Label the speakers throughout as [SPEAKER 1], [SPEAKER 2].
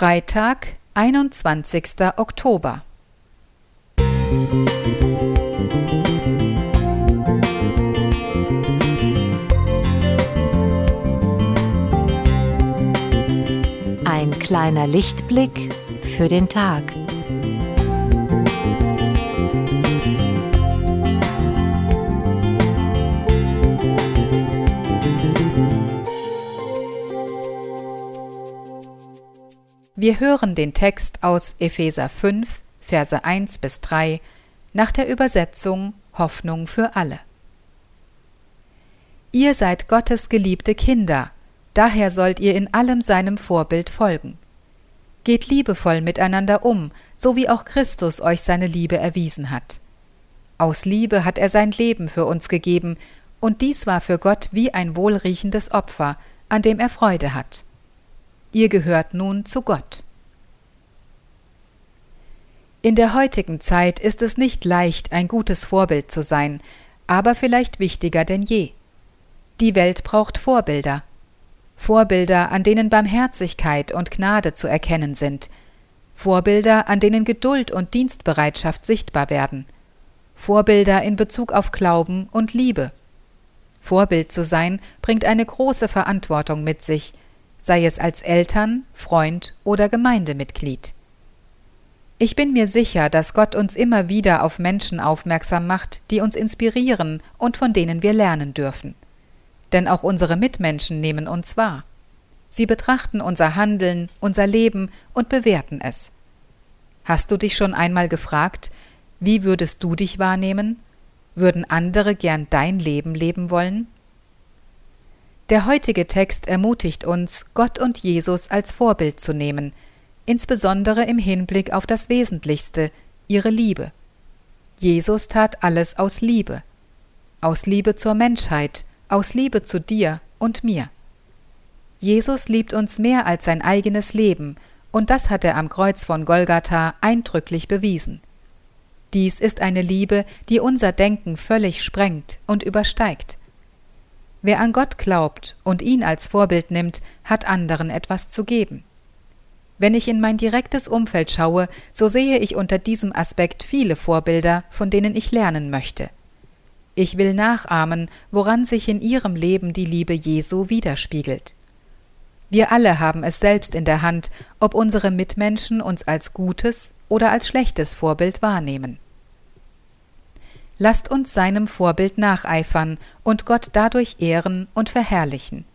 [SPEAKER 1] Freitag, 21. Oktober.
[SPEAKER 2] Ein kleiner Lichtblick für den Tag.
[SPEAKER 1] Wir hören den Text aus Epheser 5, Verse 1 bis 3 nach der Übersetzung Hoffnung für alle. Ihr seid Gottes geliebte Kinder, daher sollt ihr in allem seinem Vorbild folgen. Geht liebevoll miteinander um, so wie auch Christus euch seine Liebe erwiesen hat. Aus Liebe hat er sein Leben für uns gegeben, und dies war für Gott wie ein wohlriechendes Opfer, an dem er Freude hat. Ihr gehört nun zu Gott. In der heutigen Zeit ist es nicht leicht, ein gutes Vorbild zu sein, aber vielleicht wichtiger denn je. Die Welt braucht Vorbilder. Vorbilder, an denen Barmherzigkeit und Gnade zu erkennen sind. Vorbilder, an denen Geduld und Dienstbereitschaft sichtbar werden. Vorbilder in Bezug auf Glauben und Liebe. Vorbild zu sein bringt eine große Verantwortung mit sich, sei es als Eltern, Freund oder Gemeindemitglied. Ich bin mir sicher, dass Gott uns immer wieder auf Menschen aufmerksam macht, die uns inspirieren und von denen wir lernen dürfen. Denn auch unsere Mitmenschen nehmen uns wahr. Sie betrachten unser Handeln, unser Leben und bewerten es. Hast du dich schon einmal gefragt, wie würdest du dich wahrnehmen? Würden andere gern dein Leben leben wollen? Der heutige Text ermutigt uns, Gott und Jesus als Vorbild zu nehmen, insbesondere im Hinblick auf das Wesentlichste, ihre Liebe. Jesus tat alles aus Liebe, aus Liebe zur Menschheit, aus Liebe zu dir und mir. Jesus liebt uns mehr als sein eigenes Leben, und das hat er am Kreuz von Golgatha eindrücklich bewiesen. Dies ist eine Liebe, die unser Denken völlig sprengt und übersteigt. Wer an Gott glaubt und ihn als Vorbild nimmt, hat anderen etwas zu geben. Wenn ich in mein direktes Umfeld schaue, so sehe ich unter diesem Aspekt viele Vorbilder, von denen ich lernen möchte. Ich will nachahmen, woran sich in ihrem Leben die Liebe Jesu widerspiegelt. Wir alle haben es selbst in der Hand, ob unsere Mitmenschen uns als gutes oder als schlechtes Vorbild wahrnehmen. Lasst uns seinem Vorbild nacheifern und Gott dadurch ehren und verherrlichen.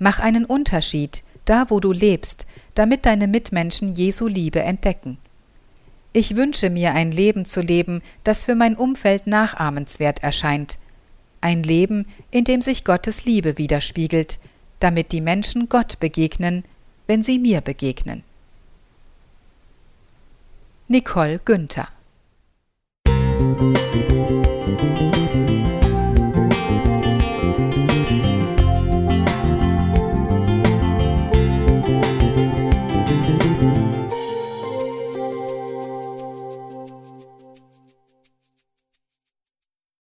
[SPEAKER 1] Mach einen Unterschied, da wo du lebst, damit deine Mitmenschen Jesu Liebe entdecken. Ich wünsche mir ein Leben zu leben, das für mein Umfeld nachahmenswert erscheint. Ein Leben, in dem sich Gottes Liebe widerspiegelt, damit die Menschen Gott begegnen, wenn sie mir begegnen. Nicole Günther